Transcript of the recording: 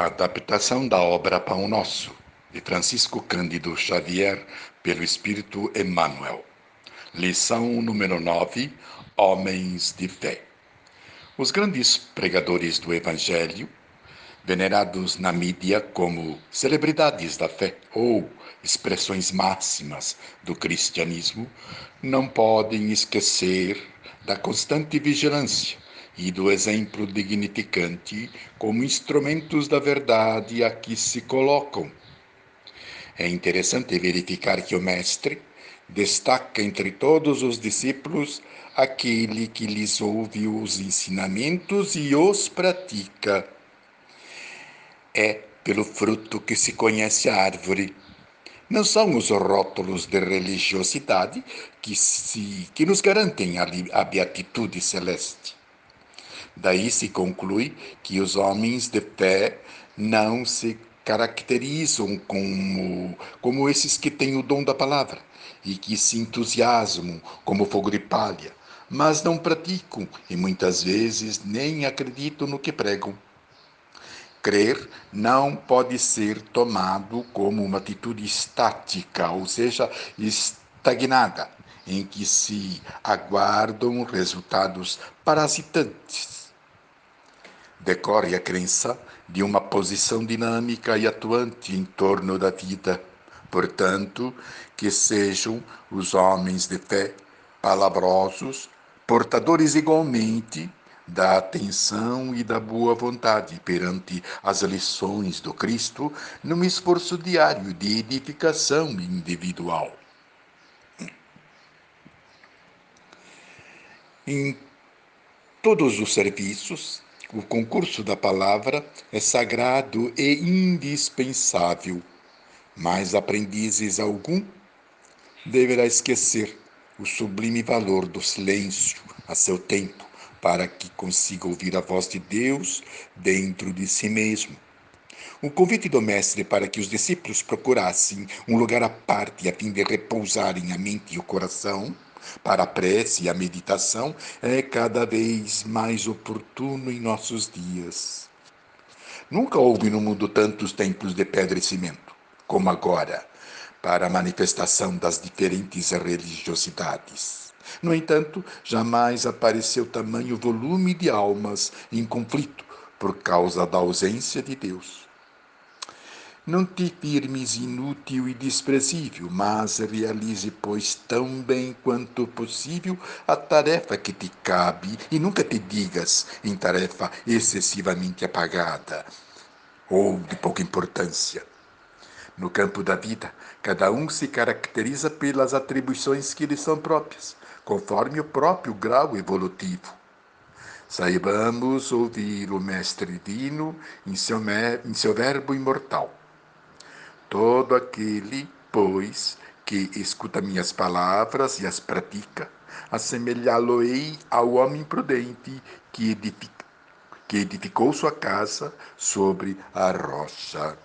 A adaptação da obra Pão Nosso, de Francisco Cândido Xavier, pelo Espírito Emmanuel. Lição número 9: Homens de Fé. Os grandes pregadores do Evangelho, venerados na mídia como celebridades da fé ou expressões máximas do cristianismo, não podem esquecer da constante vigilância e do exemplo dignificante como instrumentos da verdade a que se colocam. É interessante verificar que o Mestre destaca entre todos os discípulos aquele que lhes ouve os ensinamentos e os pratica. É pelo fruto que se conhece a árvore. Não são os rótulos de religiosidade que, se, que nos garantem a, a beatitude celeste. Daí se conclui que os homens de fé não se caracterizam como, como esses que têm o dom da palavra e que se entusiasmam como fogo de palha, mas não praticam e muitas vezes nem acreditam no que pregam. Crer não pode ser tomado como uma atitude estática, ou seja, estagnada, em que se aguardam resultados parasitantes decorre a crença de uma posição dinâmica e atuante em torno da vida. Portanto, que sejam os homens de fé palavrosos, portadores igualmente da atenção e da boa vontade perante as lições do Cristo num esforço diário de edificação individual. Em todos os serviços, o concurso da palavra é sagrado e indispensável, mas aprendizes algum? Deverá esquecer o sublime valor do silêncio a seu tempo, para que consiga ouvir a voz de Deus dentro de si mesmo. O convite do Mestre para que os discípulos procurassem um lugar à parte a fim de repousarem a mente e o coração para a prece e a meditação é cada vez mais oportuno em nossos dias. Nunca houve no mundo tantos templos de pedra e cimento como agora para a manifestação das diferentes religiosidades. No entanto, jamais apareceu tamanho volume de almas em conflito por causa da ausência de Deus. Não te firmes inútil e desprezível, mas realize, pois, tão bem quanto possível a tarefa que te cabe e nunca te digas em tarefa excessivamente apagada ou de pouca importância. No campo da vida, cada um se caracteriza pelas atribuições que lhe são próprias, conforme o próprio grau evolutivo. Saibamos ouvir o Mestre Divino em seu, em seu verbo imortal Todo aquele, pois, que escuta minhas palavras e as pratica, assemelhá-lo-ei ao homem prudente que, edific... que edificou sua casa sobre a rocha.